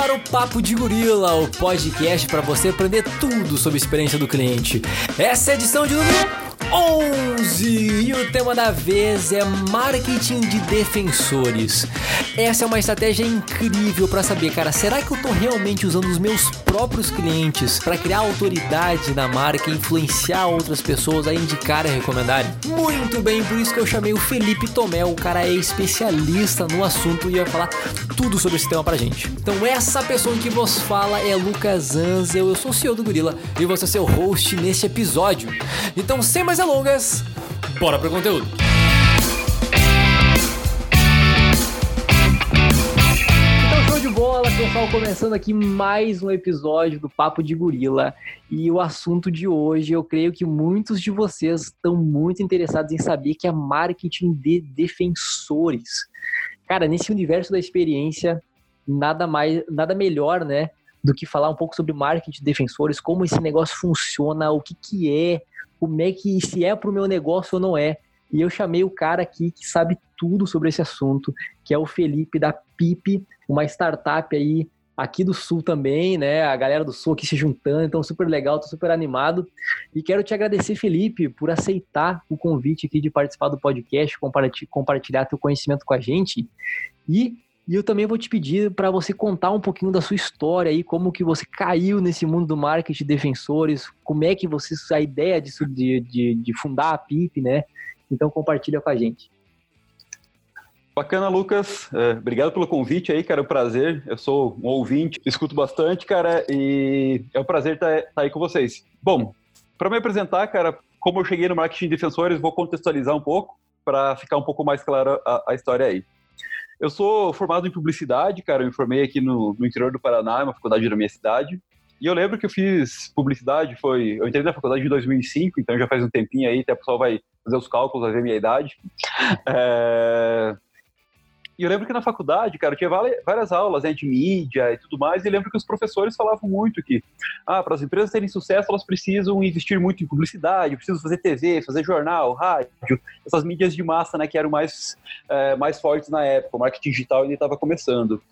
para o Papo de Gorila, o podcast para você aprender tudo sobre a experiência do cliente. Essa é a edição de número 11 e o tema da vez é marketing de defensores. Essa é uma estratégia incrível para saber, cara, será que eu tô realmente usando os meus próprios clientes para criar autoridade na marca e influenciar outras pessoas a indicar e recomendarem? Muito bem, por isso que eu chamei o Felipe Tomé, o cara é especialista no assunto e vai falar tudo sobre esse tema pra gente. Então essa pessoa que vos fala é Lucas Anzel, eu sou o CEO do Gorila e vou ser seu host neste episódio. Então sem mais delongas, bora pro conteúdo. Então, show de bola, pessoal, começando aqui mais um episódio do Papo de Gorila. E o assunto de hoje, eu creio que muitos de vocês estão muito interessados em saber que é marketing de defensores. Cara, nesse universo da experiência, nada mais, nada melhor, né, do que falar um pouco sobre marketing de defensores, como esse negócio funciona, o que que é, como é que se é para o meu negócio ou não é. E eu chamei o cara aqui que sabe tudo sobre esse assunto, que é o Felipe da PIP, uma startup aí aqui do Sul também, né? A galera do Sul aqui se juntando, então super legal, tô super animado. E quero te agradecer, Felipe, por aceitar o convite aqui de participar do podcast, compartilhar teu conhecimento com a gente. E e eu também vou te pedir para você contar um pouquinho da sua história aí, como que você caiu nesse mundo do marketing de defensores, como é que você, a ideia disso, de, de, de fundar a PIP, né? Então compartilha com a gente. Bacana, Lucas. É, obrigado pelo convite aí, cara. É um prazer. Eu sou um ouvinte, escuto bastante, cara, e é um prazer estar, estar aí com vocês. Bom, para me apresentar, cara, como eu cheguei no marketing de defensores, vou contextualizar um pouco para ficar um pouco mais clara a, a história aí. Eu sou formado em publicidade, cara. Eu me formei aqui no, no interior do Paraná, uma faculdade da minha cidade. E eu lembro que eu fiz publicidade, foi. Eu entrei na faculdade em 2005, então já faz um tempinho aí, até o pessoal vai fazer os cálculos, vai ver a minha idade. É, e eu lembro que na faculdade, cara, tinha várias aulas né, de mídia e tudo mais, e lembro que os professores falavam muito que, ah, para as empresas terem sucesso, elas precisam investir muito em publicidade, precisam fazer TV, fazer jornal, rádio, essas mídias de massa, né, que eram mais, é, mais fortes na época, o marketing digital ainda estava começando.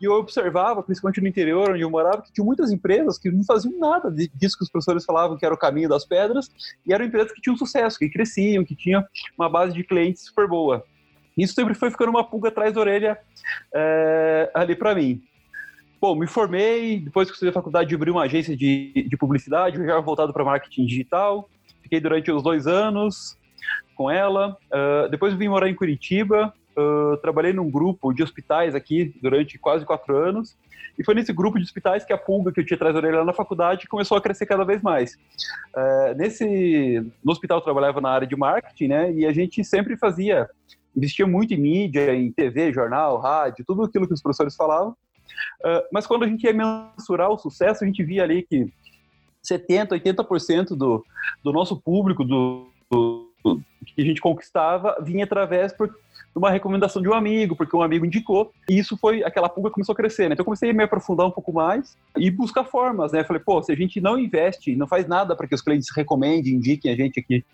E eu observava, principalmente no interior onde eu morava, que tinha muitas empresas que não faziam nada disso que os professores falavam que era o caminho das pedras, e eram empresas que tinham sucesso, que cresciam, que tinham uma base de clientes super boa. Isso sempre foi ficando uma pulga atrás da orelha é, ali para mim. Bom, me formei, depois que eu fiz a faculdade, abri uma agência de, de publicidade, já voltado para marketing digital. Fiquei durante os dois anos com ela. Uh, depois vim morar em Curitiba. Uh, trabalhei num grupo de hospitais aqui durante quase quatro anos. E foi nesse grupo de hospitais que a pulga que eu tinha atrás da orelha lá na faculdade começou a crescer cada vez mais. Uh, nesse, no hospital eu trabalhava na área de marketing, né? E a gente sempre fazia investia muito em mídia, em TV, jornal, rádio, tudo aquilo que os professores falavam. Uh, mas quando a gente ia mensurar o sucesso, a gente via ali que 70%, 80% do, do nosso público, do, do, que a gente conquistava, vinha através por uma recomendação de um amigo, porque um amigo indicou, e isso foi, aquela pulga começou a crescer, né? Então eu comecei a me aprofundar um pouco mais e buscar formas, né? Falei, pô, se a gente não investe, não faz nada para que os clientes recomendem, indiquem a gente aqui,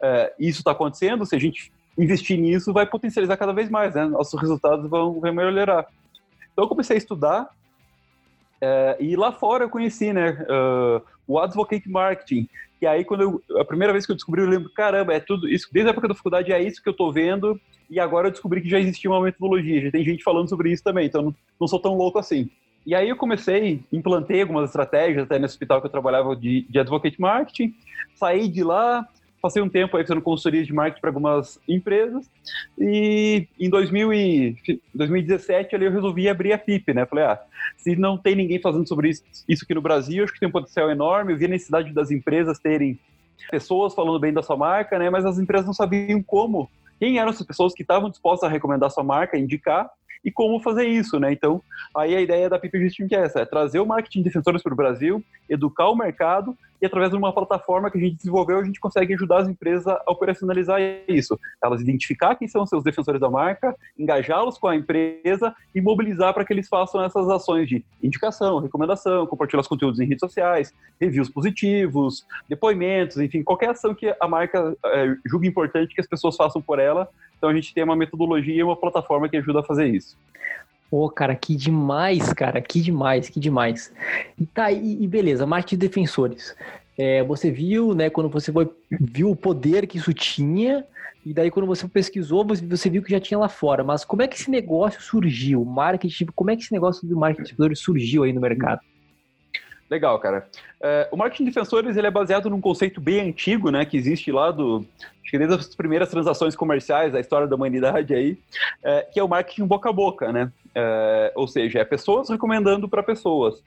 uh, isso está acontecendo, se a gente investir nisso vai potencializar cada vez mais, né? Nossos resultados vão, vão melhorar. Então eu comecei a estudar é, e lá fora eu conheci, né, uh, o Advocate Marketing, que aí quando eu, a primeira vez que eu descobri, eu lembro, caramba, é tudo isso, desde a época da faculdade é isso que eu tô vendo, e agora eu descobri que já existia uma metodologia, já tem gente falando sobre isso também, então não, não sou tão louco assim. E aí eu comecei, implantei algumas estratégias até nesse hospital que eu trabalhava de, de Advocate Marketing, saí de lá, passei um tempo aí fazendo consultoria de marketing para algumas empresas e em 2000 e, 2017 ali eu resolvi abrir a PIP, né? Falei, ah, se não tem ninguém fazendo sobre isso, isso aqui no Brasil, acho que tem um potencial enorme. Eu vi a necessidade das empresas terem pessoas falando bem da sua marca, né? Mas as empresas não sabiam como, quem eram essas pessoas que estavam dispostas a recomendar a sua marca, indicar e como fazer isso, né? Então, aí a ideia da PIP Justin que é essa, é trazer o marketing de defensores para o Brasil, educar o mercado e através de uma plataforma que a gente desenvolveu, a gente consegue ajudar as empresas a operacionalizar isso. Elas identificar quem são seus defensores da marca, engajá-los com a empresa e mobilizar para que eles façam essas ações de indicação, recomendação, compartilhar os conteúdos em redes sociais, reviews positivos, depoimentos, enfim, qualquer ação que a marca é, julgue importante que as pessoas façam por ela. Então a gente tem uma metodologia e uma plataforma que ajuda a fazer isso. Pô, cara, que demais, cara, que demais, que demais. E tá, e, e beleza, de defensores. É, você viu, né, quando você foi, viu o poder que isso tinha, e daí quando você pesquisou, você viu que já tinha lá fora. Mas como é que esse negócio surgiu? Marketing, como é que esse negócio do marketing de defensores surgiu aí no mercado? Legal, cara. É, o marketing de defensores ele é baseado num conceito bem antigo, né, que existe lá do acho que desde as primeiras transações comerciais da história da humanidade aí, é, que é o marketing boca a boca, né? É, ou seja, é pessoas recomendando para pessoas.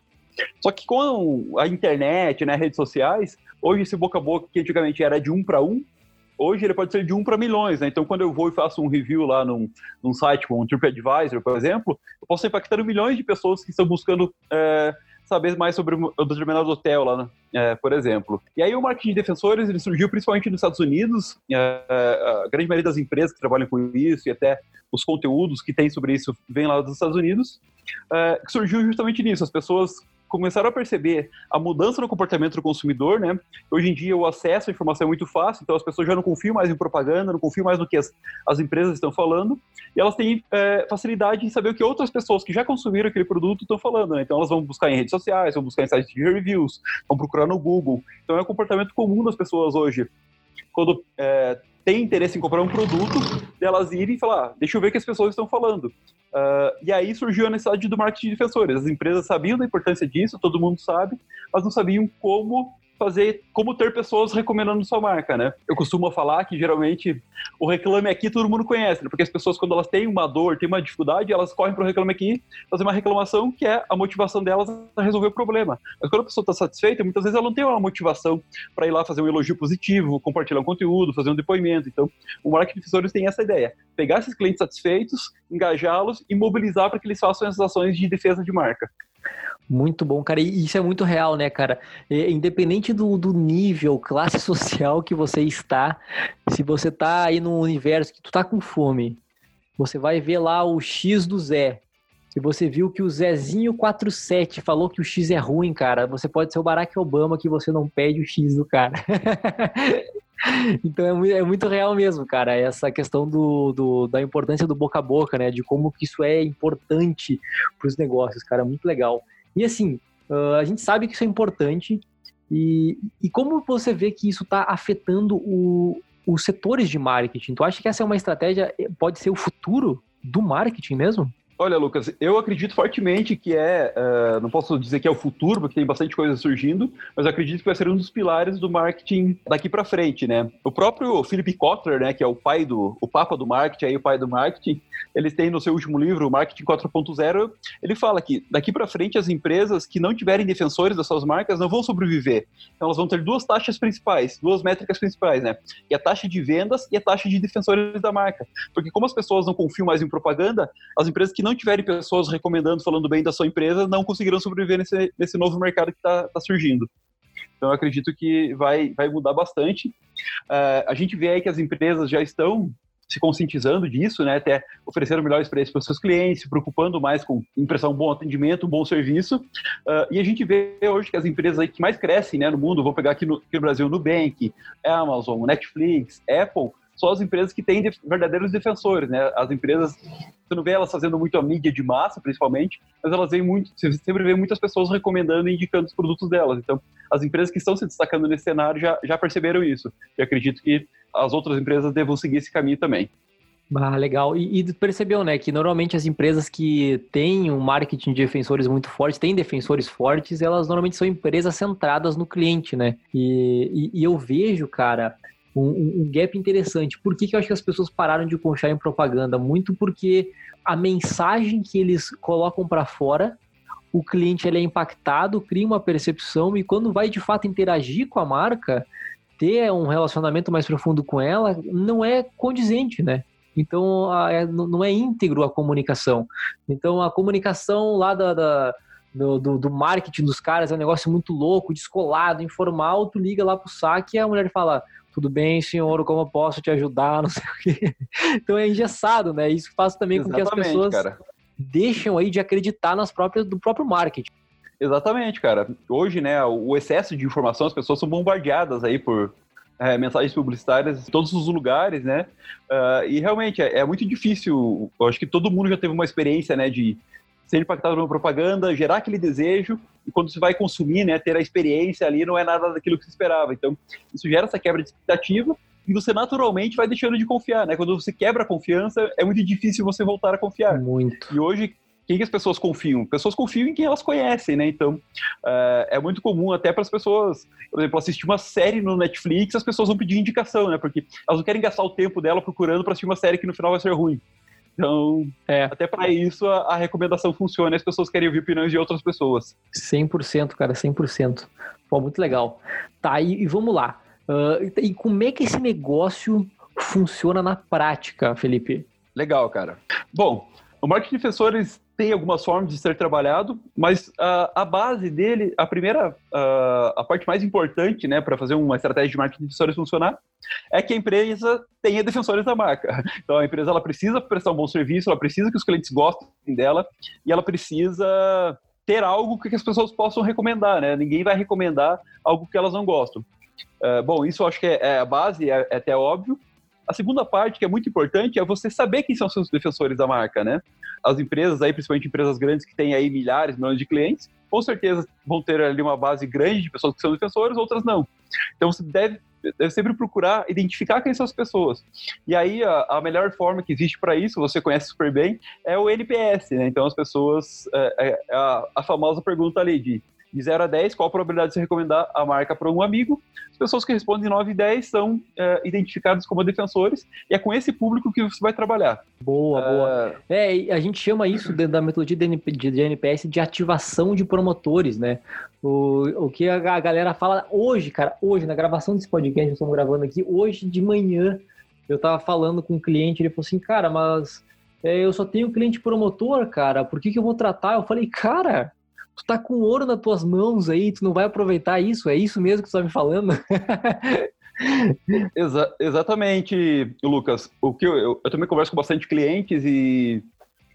Só que com a internet, né, redes sociais, hoje esse boca a boca que antigamente era de um para um, hoje ele pode ser de um para milhões, né? Então, quando eu vou e faço um review lá num, num site como um TripAdvisor, por exemplo, eu posso estar impactando milhões de pessoas que estão buscando é, saber mais sobre o determinado hotel lá, né? é, por exemplo. E aí o marketing de defensores ele surgiu principalmente nos Estados Unidos, é, a grande maioria das empresas que trabalham com isso e até os conteúdos que tem sobre isso vem lá dos Estados Unidos, é, que surgiu justamente nisso, as pessoas começaram a perceber a mudança no comportamento do consumidor, né? Hoje em dia o acesso à informação é muito fácil, então as pessoas já não confiam mais em propaganda, não confiam mais no que as, as empresas estão falando, e elas têm é, facilidade em saber o que outras pessoas que já consumiram aquele produto estão falando, né? Então elas vão buscar em redes sociais, vão buscar em sites de reviews, vão procurar no Google. Então é um comportamento comum das pessoas hoje. Quando é, tem interesse em comprar um produto, delas irem e falar, ah, deixa eu ver o que as pessoas estão falando. Uh, e aí surgiu a necessidade do marketing de defensores. As empresas sabiam da importância disso, todo mundo sabe, mas não sabiam como fazer, como ter pessoas recomendando sua marca, né? Eu costumo falar que geralmente o Reclame Aqui todo mundo conhece, né? porque as pessoas quando elas têm uma dor, têm uma dificuldade, elas correm para o Reclame Aqui fazer uma reclamação que é a motivação delas a resolver o problema. Mas quando a pessoa está satisfeita, muitas vezes ela não tem uma motivação para ir lá fazer um elogio positivo, compartilhar um conteúdo, fazer um depoimento. Então, o marketing de tem essa ideia: pegar esses clientes satisfeitos, engajá-los e mobilizar para que eles façam essas ações de defesa de marca. Muito bom, cara. E isso é muito real, né, cara? É, independente do, do nível, classe social que você está, se você tá aí no universo que tu tá com fome, você vai ver lá o X do Zé. Se você viu que o Zezinho 47 falou que o X é ruim, cara, você pode ser o Barack Obama que você não pede o X do cara. então é muito, é muito, real mesmo, cara, essa questão do, do, da importância do boca a boca, né? De como que isso é importante para os negócios, cara, muito legal. E assim, uh, a gente sabe que isso é importante. E, e como você vê que isso está afetando o, os setores de marketing? Tu acha que essa é uma estratégia, pode ser o futuro do marketing mesmo? Olha, Lucas, eu acredito fortemente que é, uh, não posso dizer que é o futuro, porque tem bastante coisa surgindo, mas acredito que vai ser um dos pilares do marketing daqui para frente, né? O próprio Philip Kotler, né, que é o pai do, o papa do marketing, aí o pai do marketing, ele tem no seu último livro, Marketing 4.0, ele fala que daqui para frente as empresas que não tiverem defensores das suas marcas não vão sobreviver. Então elas vão ter duas taxas principais, duas métricas principais, né? E a taxa de vendas e a taxa de defensores da marca. Porque como as pessoas não confiam mais em propaganda, as empresas que não tiverem pessoas recomendando, falando bem da sua empresa, não conseguirão sobreviver nesse, nesse novo mercado que está tá surgindo. Então, eu acredito que vai, vai mudar bastante. Uh, a gente vê aí que as empresas já estão se conscientizando disso, né, até oferecendo melhores preços para os seus clientes, se preocupando mais com impressão, um bom atendimento, um bom serviço. Uh, e a gente vê hoje que as empresas aí que mais crescem né, no mundo, vou pegar aqui no, aqui no Brasil, Nubank, Amazon, Netflix, Apple, são as empresas que têm verdadeiros defensores, né? As empresas, você não vê elas fazendo muito a mídia de massa, principalmente, mas elas vêm muito, você sempre vê muitas pessoas recomendando e indicando os produtos delas. Então, as empresas que estão se destacando nesse cenário já, já perceberam isso. E acredito que as outras empresas devam seguir esse caminho também. Ah, legal. E, e, percebeu, né, que normalmente as empresas que têm um marketing de defensores muito forte, têm defensores fortes, elas normalmente são empresas centradas no cliente, né? E, e, e eu vejo, cara, um, um, gap interessante. Por que, que eu acho que as pessoas pararam de confiar em propaganda? Muito porque a mensagem que eles colocam para fora, o cliente ele é impactado, cria uma percepção e quando vai de fato interagir com a marca, ter um relacionamento mais profundo com ela, não é condizente, né? Então, a, é, não é íntegro a comunicação. Então, a comunicação lá da, da do, do, do, marketing dos caras é um negócio muito louco, descolado, informal. Tu liga lá pro saque e a mulher fala: tudo bem, senhor, como eu posso te ajudar, não sei o quê. Então é engessado, né? Isso faz também Exatamente, com que as pessoas cara. deixam aí de acreditar nas próprias, do próprio marketing. Exatamente, cara. Hoje, né, o excesso de informação, as pessoas são bombardeadas aí por é, mensagens publicitárias em todos os lugares, né? Uh, e realmente é, é, muito difícil. Eu acho que todo mundo já teve uma experiência, né, de ser impactado numa propaganda, gerar aquele desejo, e quando você vai consumir, né, ter a experiência ali, não é nada daquilo que você esperava. Então, isso gera essa quebra de expectativa, e você naturalmente vai deixando de confiar, né? Quando você quebra a confiança, é muito difícil você voltar a confiar. Muito. E hoje, quem que as pessoas confiam? Pessoas confiam em quem elas conhecem, né? Então, uh, é muito comum até para as pessoas, por exemplo, assistir uma série no Netflix, as pessoas vão pedir indicação, né? Porque elas não querem gastar o tempo dela procurando para assistir uma série que no final vai ser ruim. Então, é. até para isso a, a, recomendação funciona as pessoas querem ouvir opiniões de outras pessoas. 100%, cara, 100%. Pô, muito legal. Tá, e, e vamos lá. Uh, e como é que esse negócio funciona na prática, Felipe? Legal, cara. Bom, o marketing de defensores tem algumas formas de ser trabalhado, mas uh, a base dele, a primeira, uh, a parte mais importante, né, para fazer uma estratégia de marketing de defensores funcionar, é que a empresa tenha defensores da marca. Então a empresa ela precisa prestar um bom serviço, ela precisa que os clientes gostem dela e ela precisa ter algo que as pessoas possam recomendar, né? Ninguém vai recomendar algo que elas não gostam. Uh, bom, isso eu acho que é, é a base, é, é, até óbvio. A segunda parte, que é muito importante, é você saber quem são seus defensores da marca, né? As empresas aí, principalmente empresas grandes que têm aí milhares, milhões de clientes, com certeza vão ter ali uma base grande de pessoas que são defensores, outras não. Então você deve, deve sempre procurar identificar quem são as pessoas. E aí a, a melhor forma que existe para isso, você conhece super bem, é o NPS, né? Então as pessoas, é, é a, a famosa pergunta ali de de 0 a 10, qual a probabilidade de você recomendar a marca para um amigo? As pessoas que respondem 9 e 10 são é, identificadas como defensores, e é com esse público que você vai trabalhar. Boa, boa. É, é a gente chama isso dentro da metodologia de NPS de ativação de promotores, né? O, o que a galera fala hoje, cara, hoje, na gravação desse podcast, estamos gravando aqui, hoje de manhã, eu tava falando com um cliente, ele falou assim, cara, mas é, eu só tenho cliente promotor, cara, por que, que eu vou tratar? Eu falei, cara, tu tá com ouro nas tuas mãos aí, tu não vai aproveitar isso? É isso mesmo que tu tá me falando? Exa exatamente, Lucas. O que eu, eu, eu, também converso com bastante clientes e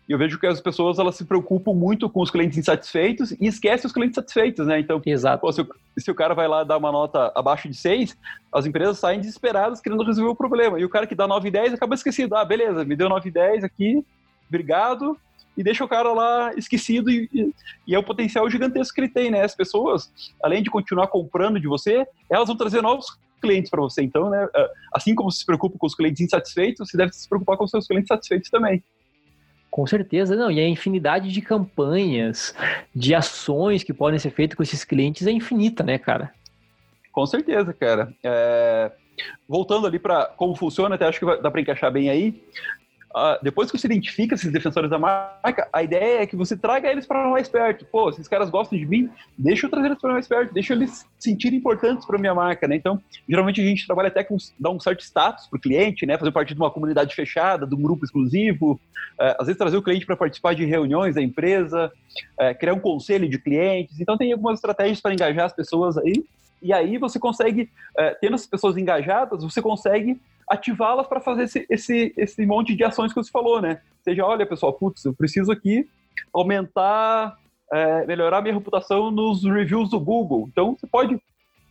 eu vejo que as pessoas elas se preocupam muito com os clientes insatisfeitos e esquecem os clientes satisfeitos, né? Então, Exato. Pô, se, o, se, o, cara vai lá dar uma nota abaixo de 6, as empresas saem desesperadas querendo resolver o problema. E o cara que dá 9 e 10 acaba esquecido. Ah, beleza, me deu 9 e 10 aqui, obrigado, e deixa o cara lá esquecido e, e, e, é o potencial gigantesco que ele tem, né? As pessoas, além de continuar comprando de você, elas vão trazer novos clientes para você. Então, né, ah, assim como você se preocupa com os clientes insatisfeitos, você deve se preocupar com os seus clientes satisfeitos também. Com certeza, não. E a infinidade de campanhas, de ações que podem ser feitas com esses clientes é infinita, né, cara? Com certeza, cara. É... Voltando ali para como funciona, até acho que dá para encaixar bem aí. Uh, depois que você identifica esses defensores da marca, a ideia é que você traga eles para mais perto. Pô, esses caras gostam de mim, deixa eu trazer eles para mais perto, deixa eles sentirem importantes para minha marca, né? Então, geralmente a gente trabalha até com dar um certo status para o cliente, né? Fazer parte de uma comunidade fechada, de um grupo exclusivo, uh, às vezes trazer o cliente para participar de reuniões da empresa, uh, criar um conselho de clientes. Então, tem algumas estratégias para engajar as pessoas aí. E aí você consegue, tendo as pessoas engajadas, você consegue ativá-las para fazer esse, esse, esse monte de ações que você falou, né? Seja, olha, pessoal, putz, eu preciso aqui aumentar, é, melhorar minha reputação nos reviews do Google. Então, você pode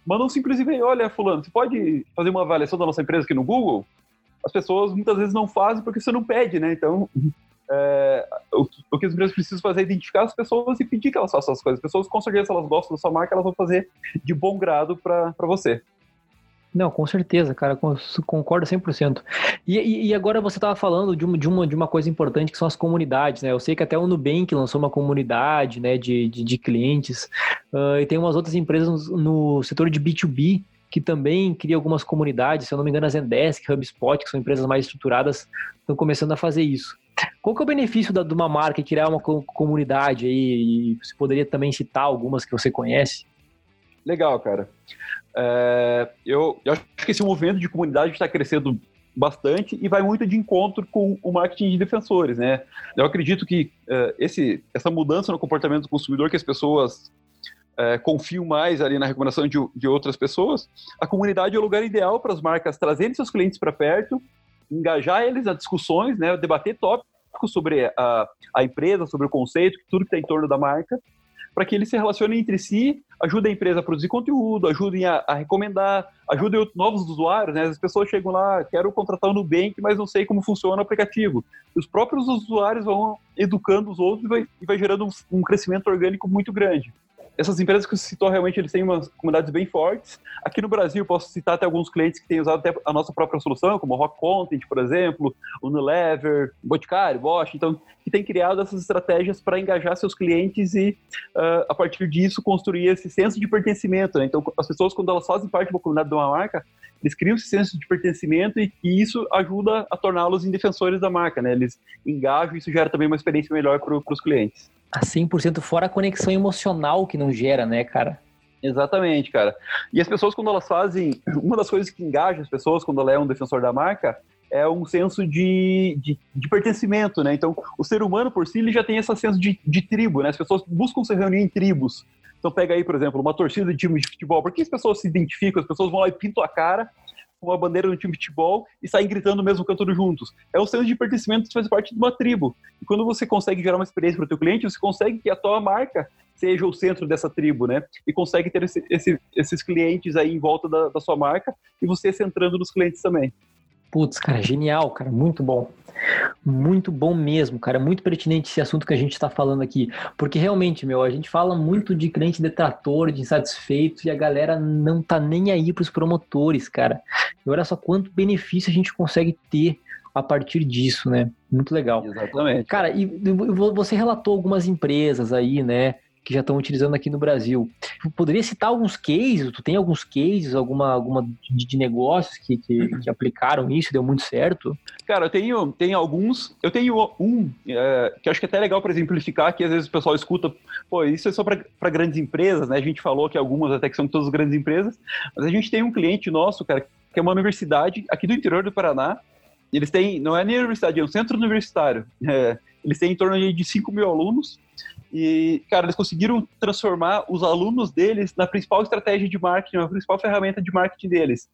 mandar um simples e-mail, olha, fulano, você pode fazer uma avaliação da nossa empresa aqui no Google? As pessoas muitas vezes não fazem porque você não pede, né? Então, é, o, o, que as empresas precisam fazer é identificar as pessoas e pedir que elas façam as coisas. As pessoas, com certeza, elas gostam da sua marca, elas vão fazer de bom grado para você. Não, com certeza, cara, concordo 100%. E, e, agora você estava falando de uma, de, uma, de uma coisa importante que são as comunidades, né? Eu sei que até o Nubank lançou uma comunidade né, de, de, de clientes, uh, e tem umas outras empresas no setor de B2B que também cria algumas comunidades, se eu não me engano, a Zendesk, HubSpot, que são empresas mais estruturadas, estão começando a fazer isso. Qual que é o benefício da, de uma marca criar uma comunidade aí? E você poderia também citar algumas que você conhece? Legal, cara. É, eu, eu, acho que esse movimento de comunidade está crescendo bastante e vai muito de encontro com o marketing de defensores, né? Eu acredito que é, esse, essa mudança no comportamento do consumidor, que as pessoas é, confiam mais ali na recomendação de, de outras pessoas, a comunidade é o lugar ideal para as marcas trazerem seus clientes para perto, engajar eles a discussões, né? Debater tópicos sobre a, a empresa, sobre o conceito, tudo que está em torno da marca para que eles se relacionem entre si, ajudem a empresa a produzir conteúdo, ajudem a, a recomendar, ajudem novos usuários, né? As pessoas chegam lá, quero contratar o Nubank, mas não sei como funciona o aplicativo. Os próprios usuários vão educando os outros e vai, e vai gerando um, um crescimento orgânico muito grande essas empresas que você citou realmente eles têm umas comunidades bem fortes. Aqui no Brasil, posso citar até alguns clientes que têm usado até a nossa própria solução, como Rock Content, por exemplo, Unilever, Boticário, Bosch, então, que tem criado essas estratégias para engajar seus clientes e, uh, a partir disso, construir esse senso de pertencimento. Né? Então, as pessoas, quando elas fazem parte de uma comunidade de uma marca, eles criam esse senso de pertencimento e, e isso ajuda a torná-los em defensores da marca, né? Eles engajam e isso gera também uma experiência melhor para os clientes a 100% fora a conexão emocional que não gera, né, cara? Exatamente, cara. E as pessoas, quando elas fazem. Uma das coisas que engaja as pessoas quando ela é um defensor da marca é um senso de, de, de pertencimento, né? Então, o ser humano por si ele já tem esse senso de, de tribo, né? As pessoas buscam se reunir em tribos. Então, pega aí, por exemplo, uma torcida de time de futebol. Por que as pessoas se identificam? As pessoas vão lá e pintam a cara com a bandeira do time de futebol e saem gritando mesmo cantando juntos. É o senso de pertencimento que faz parte de uma tribo. E quando você consegue gerar uma experiência para o teu cliente, você consegue que a tua marca seja o centro dessa tribo, né? E consegue ter esse, esse, esses clientes aí em volta da, da sua marca e você centrando nos clientes também. Putz, cara, genial, cara, muito bom. Muito bom mesmo, cara. Muito pertinente esse assunto que a gente está falando aqui. Porque realmente, meu, a gente fala muito de cliente detrator, de insatisfeito, e a galera não tá nem aí para os promotores, cara. E olha só quanto benefício a gente consegue ter a partir disso, né? Muito legal. Exatamente. Cara, e você relatou algumas empresas aí, né? Que já estão utilizando aqui no Brasil. Poderia citar alguns cases? Tu tem alguns cases, alguma, alguma de, de negócios que, que, que, aplicaram isso, deu muito certo? Cara, eu tenho, tenho alguns. Eu tenho um é, que acho que é até legal para exemplificar, que às vezes o pessoal escuta, pô, isso é só para grandes empresas, né? A gente falou que algumas até que são todas grandes empresas, mas a gente tem um cliente nosso, cara, que é uma universidade aqui do interior do Paraná. Eles têm, não é nem universidade, é um centro universitário. É, eles têm em torno de 5 mil alunos e, cara, eles conseguiram transformar os alunos deles na principal estratégia de marketing, na principal ferramenta de marketing deles.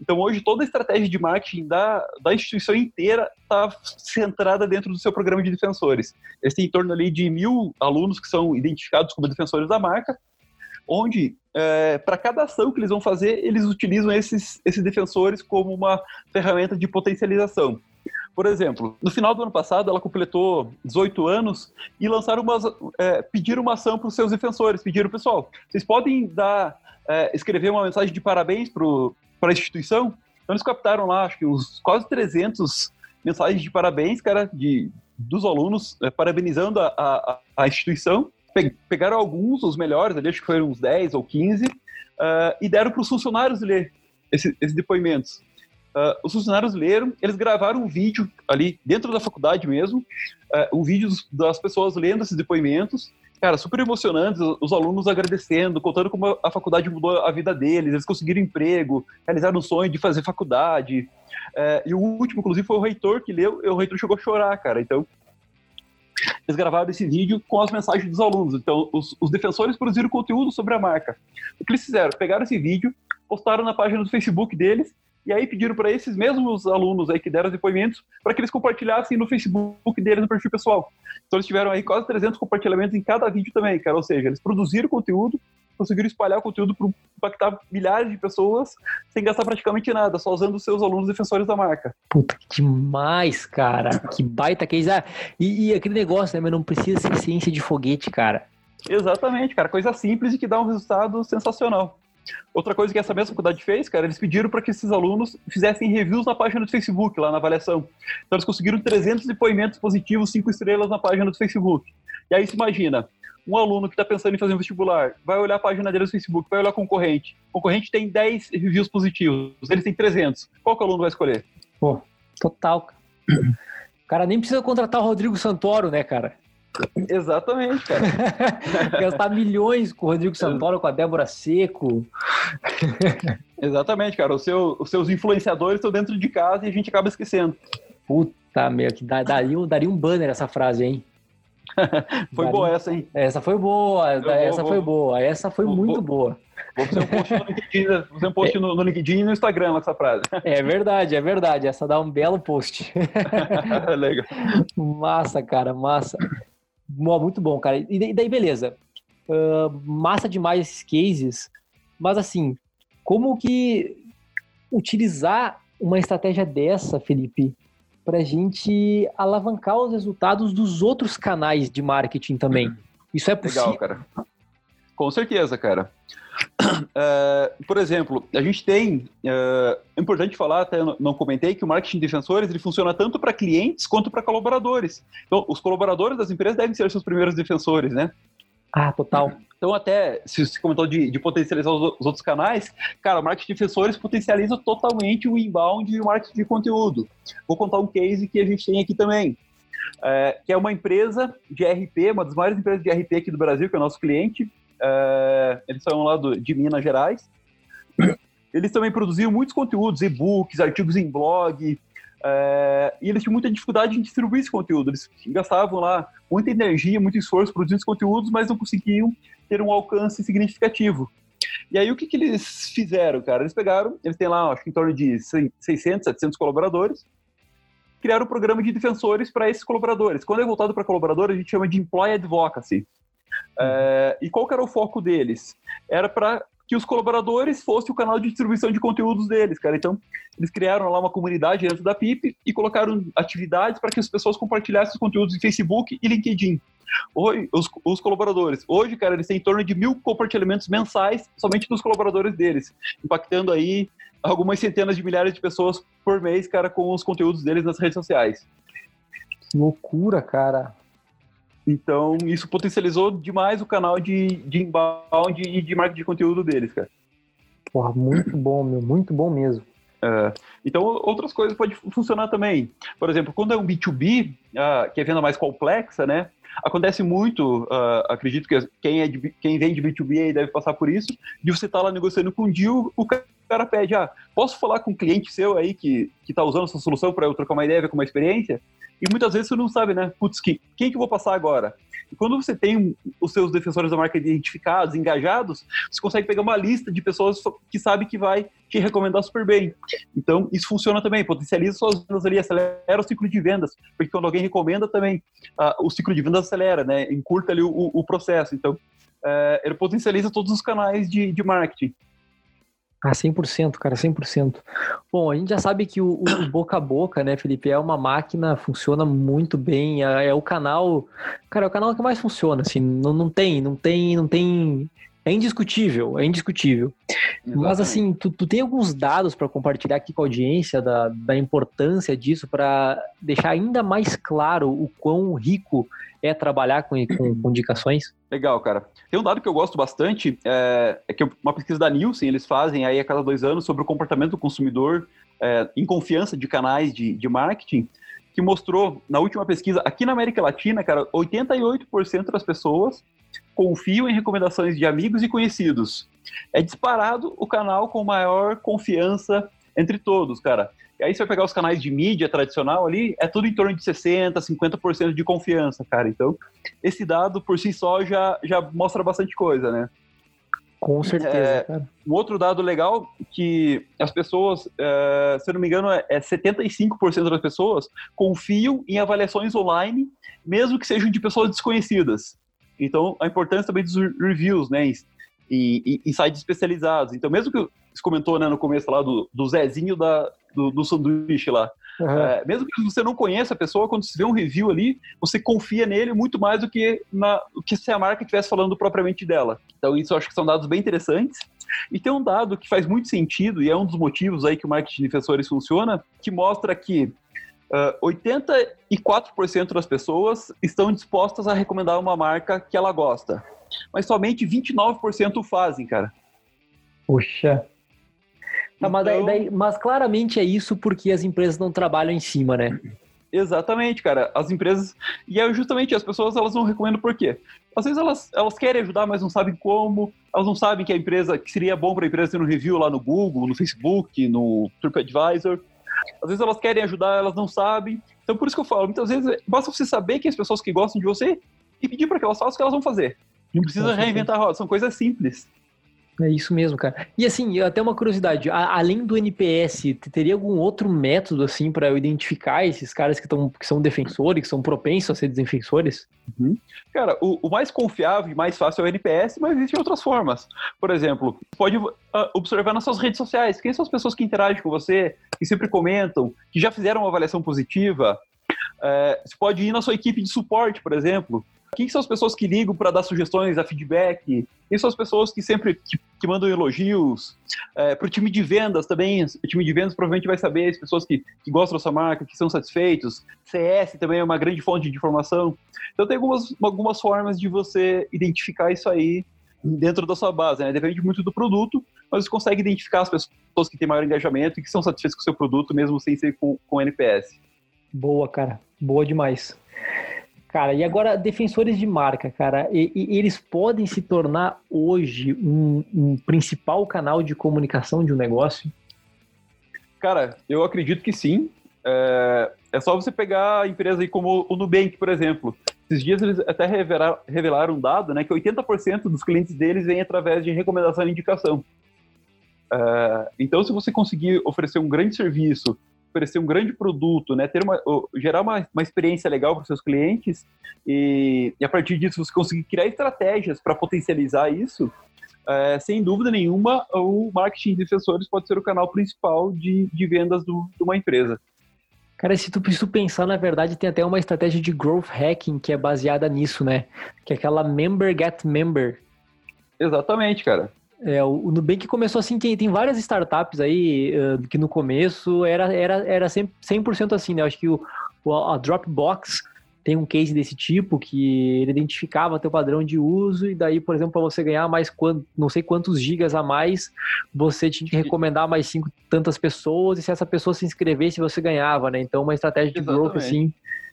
Então, hoje, toda a estratégia de marketing da, da instituição inteira está centrada dentro do seu programa de defensores. Eles têm em torno ali de mil alunos que são identificados como defensores da marca, onde, é, para cada ação que eles vão fazer, eles utilizam esses, esses defensores como uma ferramenta de potencialização. Por exemplo, no final do ano passado, ela completou 18 anos e lançaram uma, é, pediram uma ação para os seus defensores, pediram, pessoal, vocês podem dar, é, escrever uma mensagem de parabéns para a instituição? Então eles captaram lá, acho que uns quase 300 mensagens de parabéns, cara, de, dos alunos, é, parabenizando a, a, a instituição. Pegaram alguns, os melhores, ali, acho que foram uns 10 ou 15, uh, é, e deram para os funcionários ler esse, esses depoimentos. Uh, os funcionários leram, eles gravaram um vídeo ali dentro da faculdade mesmo, uh, um vídeo das pessoas lendo esses depoimentos, cara, super emocionantes, os alunos agradecendo, contando como a faculdade mudou a vida deles, eles conseguiram emprego, realizaram o sonho de fazer faculdade. Uh, e o último, inclusive, foi o reitor que leu, e o reitor chegou a chorar, cara. Então, eles gravaram esse vídeo com as mensagens dos alunos. Então, os, os defensores produziram conteúdo sobre a marca. O que eles fizeram? Pegaram esse vídeo, postaram na página do Facebook deles e aí pediram para esses mesmos alunos aí que deram depoimentos para que eles compartilhassem no Facebook deles, no perfil pessoal. Então eles tiveram aí quase 300 compartilhamentos em cada vídeo também, cara. Ou seja, eles produziram conteúdo, conseguiram espalhar o conteúdo para impactar milhares de pessoas sem gastar praticamente nada, só usando os seus alunos defensores da marca. Puta, que demais, cara. Que baita case. Ah, e, e aquele negócio, né, mas não precisa ser ciência de foguete, cara. Exatamente, cara. Coisa simples e que dá um resultado sensacional. Outra coisa que essa mesma faculdade fez, cara, eles pediram para que esses alunos fizessem reviews na página do Facebook, lá na avaliação. Então eles conseguiram 300 depoimentos positivos, 5 estrelas na página do Facebook. E aí se imagina, um aluno que está pensando em fazer um vestibular, vai olhar a página dele no Facebook, vai olhar o concorrente. O concorrente tem 10 reviews positivos, eles têm 300. Qual que o aluno vai escolher? Pô, total. O cara nem precisa contratar o Rodrigo Santoro, né, cara? Exatamente, cara. Gastar milhões com o Rodrigo Santoro, com a Débora Seco. Exatamente, cara. Seu, os seus influenciadores estão dentro de casa e a gente acaba esquecendo. Puta, meu, que daria, daria um banner essa frase, hein? foi daria... boa essa, hein? Essa foi boa, Eu essa vou, foi vou... boa, essa foi vou, muito boa. Vou fazer um post no LinkedIn, fazer um post é. no, no, LinkedIn e no Instagram essa frase. É verdade, é verdade. Essa dá um belo post. Legal. Massa, cara, massa. Muito bom, cara. E daí, beleza. Uh, massa demais esses cases, mas assim, como que utilizar uma estratégia dessa, Felipe, para a gente alavancar os resultados dos outros canais de marketing também? Isso é possível? Legal, cara. Com certeza, cara. Uh, por exemplo, a gente tem, uh, é importante falar, até não comentei, que o marketing de defensores ele funciona tanto para clientes quanto para colaboradores. Então, os colaboradores das empresas devem ser seus primeiros defensores, né? Ah, total. Então, até, se você comentou de, de potencializar os, os, outros canais, cara, o marketing de defensores potencializa totalmente o inbound e o marketing de conteúdo. Vou contar um case que a gente tem aqui também, é, que é uma empresa de RP, uma das maiores empresas de RP aqui do Brasil, que é o nosso cliente. É, eles são lá do, de Minas Gerais. Eles também produziam muitos conteúdos, e-books, artigos em blog, é, e eles tinham muita dificuldade em distribuir esse conteúdo. Eles gastavam lá muita energia, muito esforço produzindo esses conteúdos, mas não conseguiam ter um alcance significativo. E aí o que, que eles fizeram, cara? Eles pegaram, eles têm lá, acho que em torno de 600, 700 colaboradores, criaram um programa de defensores para esses colaboradores. Quando é voltado para colaboradores, a gente chama de Employee Advocacy. É, e qual era o foco deles? Era para que os colaboradores fossem o canal de distribuição de conteúdos deles, cara. Então, eles criaram lá uma comunidade dentro da PIP e colocaram atividades para que as pessoas compartilhassem os conteúdos em Facebook e LinkedIn. Os, os, colaboradores, hoje, cara, eles têm em torno de mil compartilhamentos mensais somente dos colaboradores deles, impactando aí algumas centenas de milhares de pessoas por mês, cara, com os conteúdos deles nas redes sociais. Que loucura, cara. Então, isso potencializou demais o canal de, de inbound e de marketing de conteúdo deles, cara. Porra, muito bom, meu, muito bom mesmo. É, então, outras coisas podem funcionar também. Por exemplo, quando é um B2B, uh, ah, que é venda mais complexa, né? Acontece muito, uh, acredito que quem, é de, quem vem de B2B aí deve passar por isso, de você estar tá lá negociando com o deal, o cara pede, ah, posso falar com um cliente seu aí que está usando essa solução para eu trocar uma ideia, ver como é a experiência? E muitas vezes você não sabe, né? Putz, que, quem que eu vou passar agora? E quando você tem os seus defensores da marca identificados, engajados, você consegue pegar uma lista de pessoas que sabe que vai te recomendar super bem. Então, isso funciona também, potencializa suas vendas ali, acelera o ciclo de vendas, porque quando alguém recomenda também, uh, o ciclo de vendas acelera, né? Encurta ali o, o processo. Então, uh, ele potencializa todos os canais de, de marketing. Ah, 100%, cara, 100%. Bom, a gente já sabe que o, o, boca a boca, né, Felipe, é uma máquina, funciona muito bem, é, é, o canal, cara, é o canal que mais funciona, assim, não, não tem, não tem, não tem, é indiscutível, é indiscutível. Exatamente. Mas assim, tu, tu tem alguns dados para compartilhar aqui com a audiência da, da importância disso para deixar ainda mais claro o quão rico é trabalhar com, com, com, indicações? Legal, cara. Tem um dado que eu gosto bastante, é, é, que uma pesquisa da Nielsen, eles fazem aí a cada dois anos sobre o comportamento do consumidor é, em confiança de canais de, de marketing, que mostrou, na última pesquisa, aqui na América Latina, cara, 88% das pessoas confiam em recomendações de amigos e conhecidos. É disparado o canal com maior confiança entre todos, cara. E aí você vai pegar os canais de mídia tradicional ali, é tudo em torno de 60%, 50% de confiança, cara. Então, esse dado por si só já, já mostra bastante coisa, né? Com certeza, é, cara. Um outro dado legal que as pessoas, é, se eu não me engano, é 75% das pessoas confiam em avaliações online, mesmo que sejam de pessoas desconhecidas. Então, a importância também dos reviews, né? Em, em, em sites especializados. Então, mesmo que você comentou né, no começo lá do, do Zezinho da, do, do sanduíche lá. Uhum. É, mesmo que você não conheça a pessoa, quando você vê um review ali, você confia nele muito mais do que, na, que se a marca estivesse falando propriamente dela. Então, isso eu acho que são dados bem interessantes. E tem um dado que faz muito sentido, e é um dos motivos aí que o marketing de defensores funciona, que mostra que uh, 84% das pessoas estão dispostas a recomendar uma marca que ela gosta. Mas somente 29% o fazem, cara. Puxa. Tá, mas, então... daí, mas claramente é isso porque as empresas não trabalham em cima, né? Exatamente, cara. As empresas. E é justamente as pessoas elas não recomendam por quê? Às vezes elas, elas querem ajudar, mas não sabem como. Elas não sabem que a empresa, que seria bom para a empresa ter um review lá no Google, no Facebook, no TripAdvisor. Às vezes elas querem ajudar, elas não sabem. Então por isso que eu falo, muitas vezes basta você saber que as pessoas que gostam de você e pedir para que elas façam o que elas vão fazer. Não precisa reinventar a roda, são coisas simples. É isso mesmo, cara. E assim, até uma curiosidade, a, além do NPS, teria algum outro método assim para eu identificar esses caras que, tão, que são defensores, que são propensos a ser defensores? Uhum. Cara, o, o, mais confiável e mais fácil é o NPS, mas existem outras formas. Por exemplo, pode uh, observar nas suas redes sociais quem são as pessoas que interagem com você, que sempre comentam, que já fizeram uma avaliação positiva. Uh, você pode ir na sua equipe de suporte, por exemplo, quem são as pessoas que ligam para dar sugestões, dar feedback? Quem são as pessoas que sempre que, mandam elogios? É, para o time de vendas também, o time de vendas provavelmente vai saber as pessoas que, que gostam da sua marca, que são satisfeitos. CS também é uma grande fonte de informação. Então tem algumas, algumas formas de você identificar isso aí dentro da sua base, né? Depende muito do produto, mas você consegue identificar as pessoas que têm maior engajamento e que são satisfeitas com o seu produto, mesmo sem ser com, com NPS. Boa, cara. Boa demais. Cara, e agora, defensores de marca, cara, e, e eles podem se tornar hoje um, um, principal canal de comunicação de um negócio? Cara, eu acredito que sim. É, é só você pegar a empresa aí como o Nubank, por exemplo. Esses dias eles até revelaram, revelaram um dado, né, que 80% dos clientes deles vêm através de recomendação e indicação. É, então, se você conseguir oferecer um grande serviço oferecer um grande produto, né, ter uma, gerar uma, uma experiência legal para os seus clientes e, e, a partir disso você conseguir criar estratégias para potencializar isso, é, sem dúvida nenhuma, o marketing de assessores pode ser o canal principal de, de vendas do, de uma empresa. Cara, se tu, precisa pensar, na verdade, tem até uma estratégia de growth hacking que é baseada nisso, né? Que é aquela member get member. Exatamente, cara. É, o Nubank começou assim, tem, tem várias startups aí uh, que no começo era, era, era 100%, 100% assim, né? Acho que o, a Dropbox tem um case desse tipo que ele identificava teu padrão de uso e daí, por exemplo, para você ganhar mais quanto, não sei quantos gigas a mais, você tinha que recomendar mais cinco tantas pessoas e se essa pessoa se inscrevesse, você ganhava, né? Então, uma estratégia de Exatamente. growth assim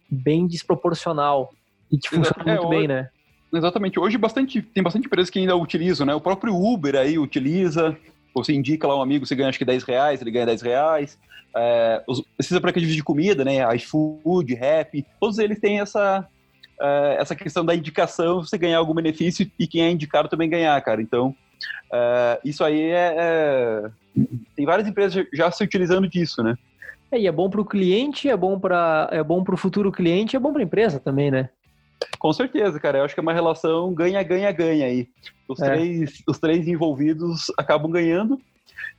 bem desproporcional e que funciona é, muito bem, né? Exatamente. Hoje bastante, tem bastante empresas que ainda utilizam, né? O próprio Uber aí utiliza. Você indica lá um amigo, você ganha acho que 10 reais, ele ganha 10 reais. É, os, esses aplicativos de comida, né? iFood, Rap, todos eles têm essa, é, essa questão da indicação, você ganhar algum benefício e quem é indicado também ganhar, cara. Então, é, isso aí é, é, Tem várias empresas já se utilizando disso, né? É, e é bom para o cliente, é bom para é bom o futuro cliente, é bom para a empresa também, né? Com certeza, cara. Eu acho que é uma relação ganha-ganha-ganha aí. Os, é. três, os três envolvidos acabam ganhando.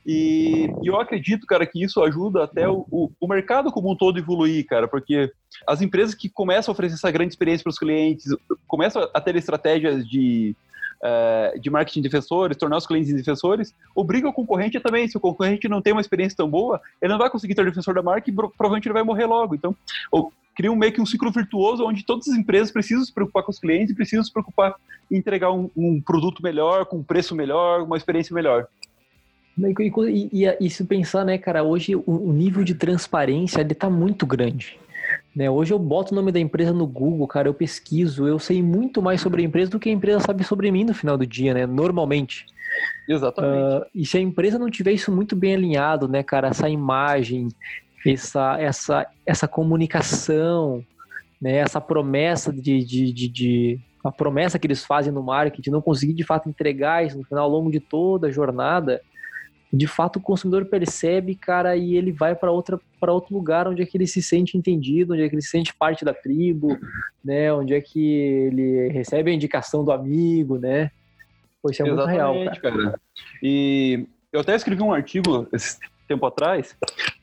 E, e, eu acredito, cara, que isso ajuda até o, o, o, mercado como um todo evoluir, cara, porque as empresas que começam a oferecer essa grande experiência para os clientes, começam a ter estratégias de, uh, de marketing de defensores, tornar os clientes defensores, obriga o concorrente também. Se o concorrente não tem uma experiência tão boa, ele não vai conseguir ter defensor da marca e provavelmente ele vai morrer logo. Então, cria um, meio que um ciclo virtuoso onde todas as empresas precisam se preocupar com os clientes e precisam se preocupar em entregar um, um produto melhor, com um preço melhor, uma experiência melhor. E, e, e, se pensar, né, cara, hoje o, o nível de transparência ele tá muito grande. Né? Hoje eu boto o nome da empresa no Google, cara, eu pesquiso, eu sei muito mais sobre a empresa do que a empresa sabe sobre mim no final do dia, né? Normalmente. Exatamente. Uh, e se a empresa não tiver isso muito bem alinhado, né, cara, essa imagem, essa, essa, essa comunicação, né, essa promessa de, de, de, de, a promessa que eles fazem no marketing, não conseguir de fato entregar isso no final, ao longo de toda a jornada, de fato o consumidor percebe, cara, e ele vai para outra para outro lugar onde é que ele se sente entendido, onde é que ele se sente parte da tribo, né, onde é que ele recebe a indicação do amigo, né? Pois é muito real, cara. cara. E eu até escrevi um artigo esse tempo atrás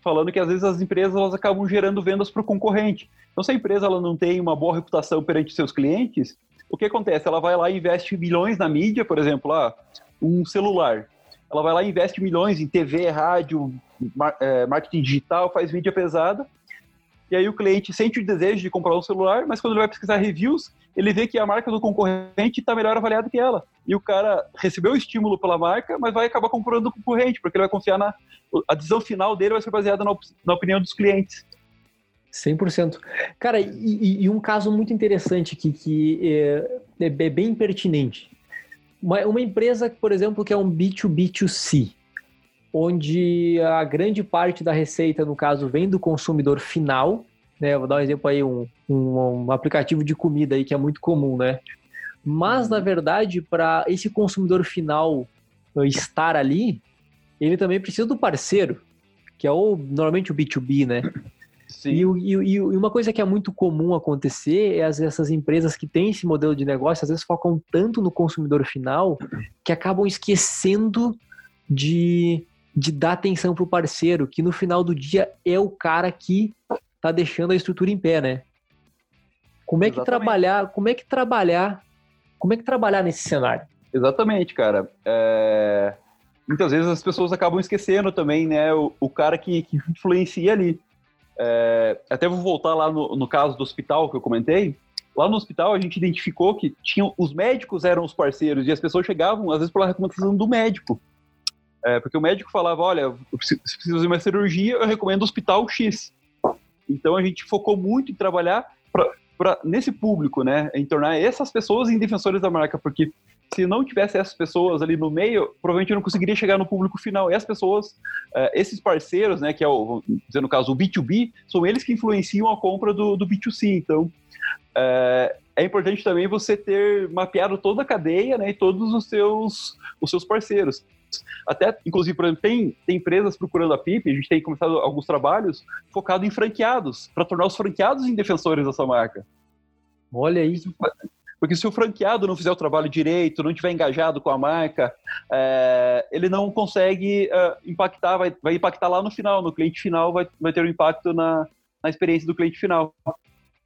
falando que às vezes as empresas elas acabam gerando vendas para o concorrente. Então se a empresa ela não tem uma boa reputação perante seus clientes, o que acontece? Ela vai lá e investe milhões na mídia, por exemplo, lá, um celular ela vai lá e investe milhões em TV, rádio, é, marketing digital, faz mídia pesada. E aí o cliente sente o desejo de comprar um celular, mas quando ele vai pesquisar reviews, ele vê que a marca do concorrente está melhor avaliada que ela. E o cara recebeu o estímulo pela marca, mas vai acabar comprando do concorrente, porque ele vai confiar na... A decisão final dele vai ser baseada na, op... na opinião dos clientes. 100%. Cara, e, e, um caso muito interessante aqui, que é, é bem pertinente. Uma, uma empresa, por exemplo, que é um B2B2C, onde a grande parte da receita, no caso, vem do consumidor final, né? Vou dar um exemplo aí, um, um, um aplicativo de comida aí que é muito comum, né? Mas, na verdade, para esse consumidor final estar ali, ele também precisa do parceiro, que é o, normalmente o B2B, né? Sim. E, e, e, uma coisa que é muito comum acontecer é as, essas empresas que têm esse modelo de negócio, às vezes focam tanto no consumidor final que acabam esquecendo de, de dar atenção para o parceiro, que no final do dia é o cara que tá deixando a estrutura em pé, né? Como é que Exatamente. trabalhar, como é que trabalhar, como é que trabalhar nesse cenário? Exatamente, cara. É... Muitas vezes as pessoas acabam esquecendo também, né, o, o cara que, que influencia ali. É, até vou voltar lá no, no, caso do hospital que eu comentei. Lá no hospital a gente identificou que tinham, os médicos eram os parceiros e as pessoas chegavam, às vezes, pela recomendação do médico. É, porque o médico falava: olha, preciso, preciso fazer uma cirurgia, eu recomendo o hospital X. Então a gente focou muito em trabalhar pra, pra, nesse público, né? Em tornar essas pessoas em defensores da marca, porque se não tivesse essas pessoas ali no meio, provavelmente eu não conseguiria chegar no público final. E as pessoas, uh, esses parceiros, né, que é o, dizer no caso, o B2B, são eles que influenciam a compra do, do B2C. Então, uh, é importante também você ter mapeado toda a cadeia, né, e todos os seus, os seus parceiros. Até, inclusive, por exemplo, tem, tem empresas procurando a PIP, a gente tem começado alguns trabalhos focado em franqueados, para tornar os franqueados em defensores da sua marca. Olha isso. Porque se o franqueado não fizer o trabalho direito, não estiver engajado com a marca, é, ele não consegue é, impactar, vai, vai impactar lá no final, no cliente final, vai, vai ter um impacto na, na experiência do cliente final.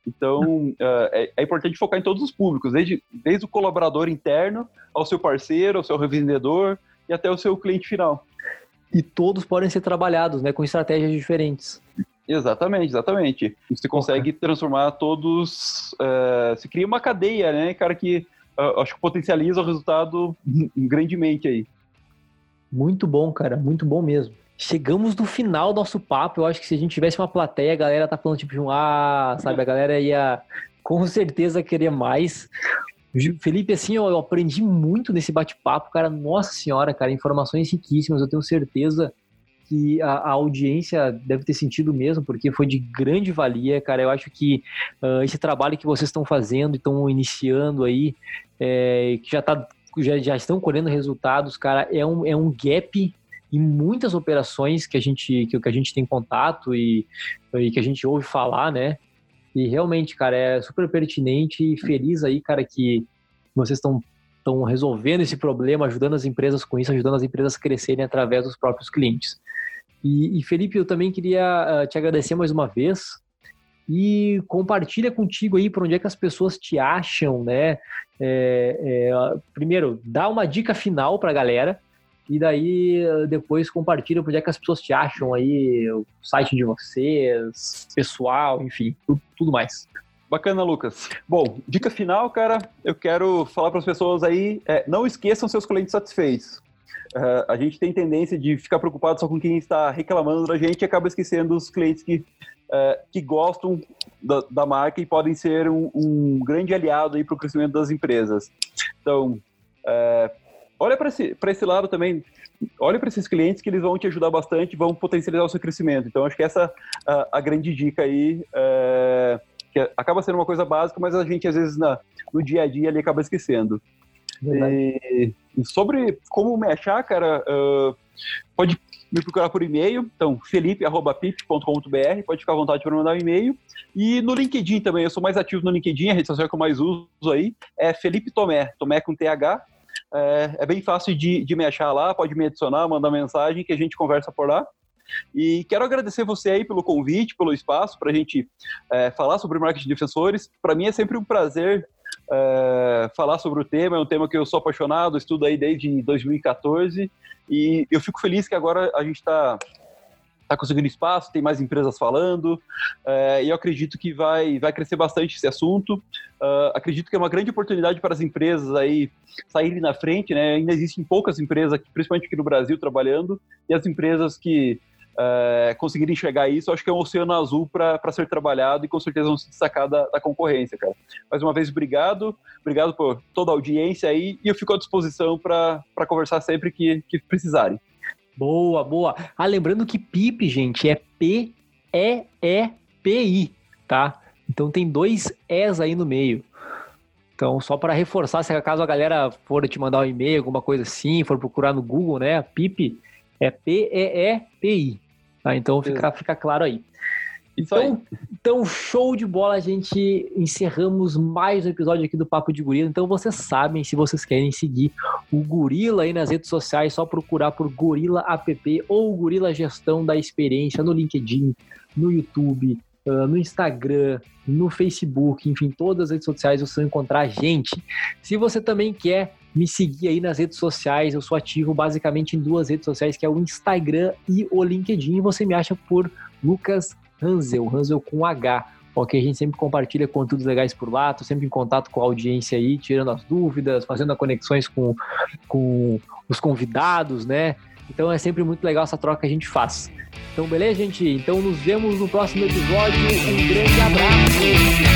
Então, é, é, importante focar em todos os públicos, desde, desde o colaborador interno, ao seu parceiro, ao seu revendedor e até o seu cliente final. E todos podem ser trabalhados, né, com estratégias diferentes. Exatamente, exatamente. Você consegue transformar todos. Uh, se cria uma cadeia, né, cara, que uh, acho que potencializa o resultado grandemente aí. Muito bom, cara, muito bom mesmo. Chegamos no final do nosso papo. Eu acho que se a gente tivesse uma plateia, a galera tá falando tipo, ah, sabe, a galera ia com certeza querer mais. Felipe, assim, eu aprendi muito nesse bate-papo, cara. Nossa senhora, cara, informações riquíssimas. Eu tenho certeza que a, a, audiência deve ter sentido mesmo, porque foi de grande valia, cara. Eu acho que uh, esse trabalho que vocês estão fazendo estão iniciando aí, é, que já, tá, já, já estão colhendo resultados, cara, é um, é um gap em muitas operações que a gente, que, que a gente tem contato e, e que a gente ouve falar, né? E realmente, cara, é super pertinente e feliz aí, cara, que vocês estão estão resolvendo esse problema, ajudando as empresas com isso, ajudando as empresas a crescerem através dos próprios clientes. E, e Felipe, eu também queria uh, te agradecer mais uma vez e compartilha contigo aí por onde é que as pessoas te acham, né? É, é, primeiro, dá uma dica final para a galera e daí depois compartilha onde é que as pessoas te acham aí, o site de vocês, pessoal, enfim, tudo, tudo mais. Bacana, Lucas. Bom, dica final, cara, eu quero falar para as pessoas aí, é, não esqueçam seus clientes satisfeitos. Uh, a gente tem tendência de ficar preocupado só com quem está reclamando da gente e acaba esquecendo os clientes que, uh, que gostam da, da, marca e podem ser um, um grande aliado para o crescimento das empresas. Então, uh, olha para esse, esse lado também, olha para esses clientes que eles vão te ajudar bastante, vão potencializar o seu crescimento. Então, acho que essa é a grande dica aí, que acaba sendo uma coisa básica, mas a gente às vezes na, no dia a dia ali acaba esquecendo. E, sobre como me achar, cara, uh, pode me procurar por e-mail, então felipe.pip.com.br, pode ficar à vontade para mandar um e-mail. E no LinkedIn também, eu sou mais ativo no LinkedIn, a rede social que eu mais uso aí é Felipe Tomé, Tomé com TH. É, é bem fácil de, de me achar lá, pode me adicionar, mandar mensagem que a gente conversa por lá. E quero agradecer você aí pelo convite, pelo espaço para a gente é, falar sobre marketing de defensores. Para mim é sempre um prazer é, falar sobre o tema. É um tema que eu sou apaixonado, estudo aí desde 2014 e eu fico feliz que agora a gente está tá conseguindo espaço, tem mais empresas falando, é, e eu acredito que vai, vai crescer bastante esse assunto. Uh, acredito que é uma grande oportunidade para as empresas aí saírem na frente, né? Ainda existem poucas empresas, principalmente aqui no Brasil, trabalhando, e as empresas que é, conseguirem enxergar isso, acho que é um oceano azul para ser trabalhado e com certeza vão se destacar da, da, concorrência, cara. Mais uma vez, obrigado, obrigado por toda a audiência aí e eu fico à disposição para conversar sempre que, que precisarem. Boa, boa. Ah, lembrando que PIP, gente, é P-E-E-P-I, tá? Então tem dois Es aí no meio. Então, só para reforçar, se caso a galera for te mandar um e-mail, alguma coisa assim, for procurar no Google, né? PIP é P-E-E-P-I. Tá? Então, fica, fica claro aí. Então, então, show de bola, a gente encerramos mais um episódio aqui do Papo de Gorila. Então, vocês sabem, se vocês querem seguir o Gorila aí nas redes sociais, só procurar por Gorila App ou Gorila Gestão da Experiência no LinkedIn, no YouTube, ah, no Instagram, no Facebook, enfim, todas as redes sociais você vai encontrar a gente. Se você também quer me seguir aí nas redes sociais, eu sou ativo basicamente em duas redes sociais, que é o Instagram e o LinkedIn. Você me acha por Lucas Hansel, Hansel com H. Ok, a gente sempre compartilha conteúdos legais por lá, tô sempre em contato com a audiência aí, tirando as dúvidas, fazendo conexões com, com os convidados, né? Então é sempre muito legal essa troca que a gente faz. Então, beleza, gente? Então nos vemos no próximo episódio. Um grande abraço!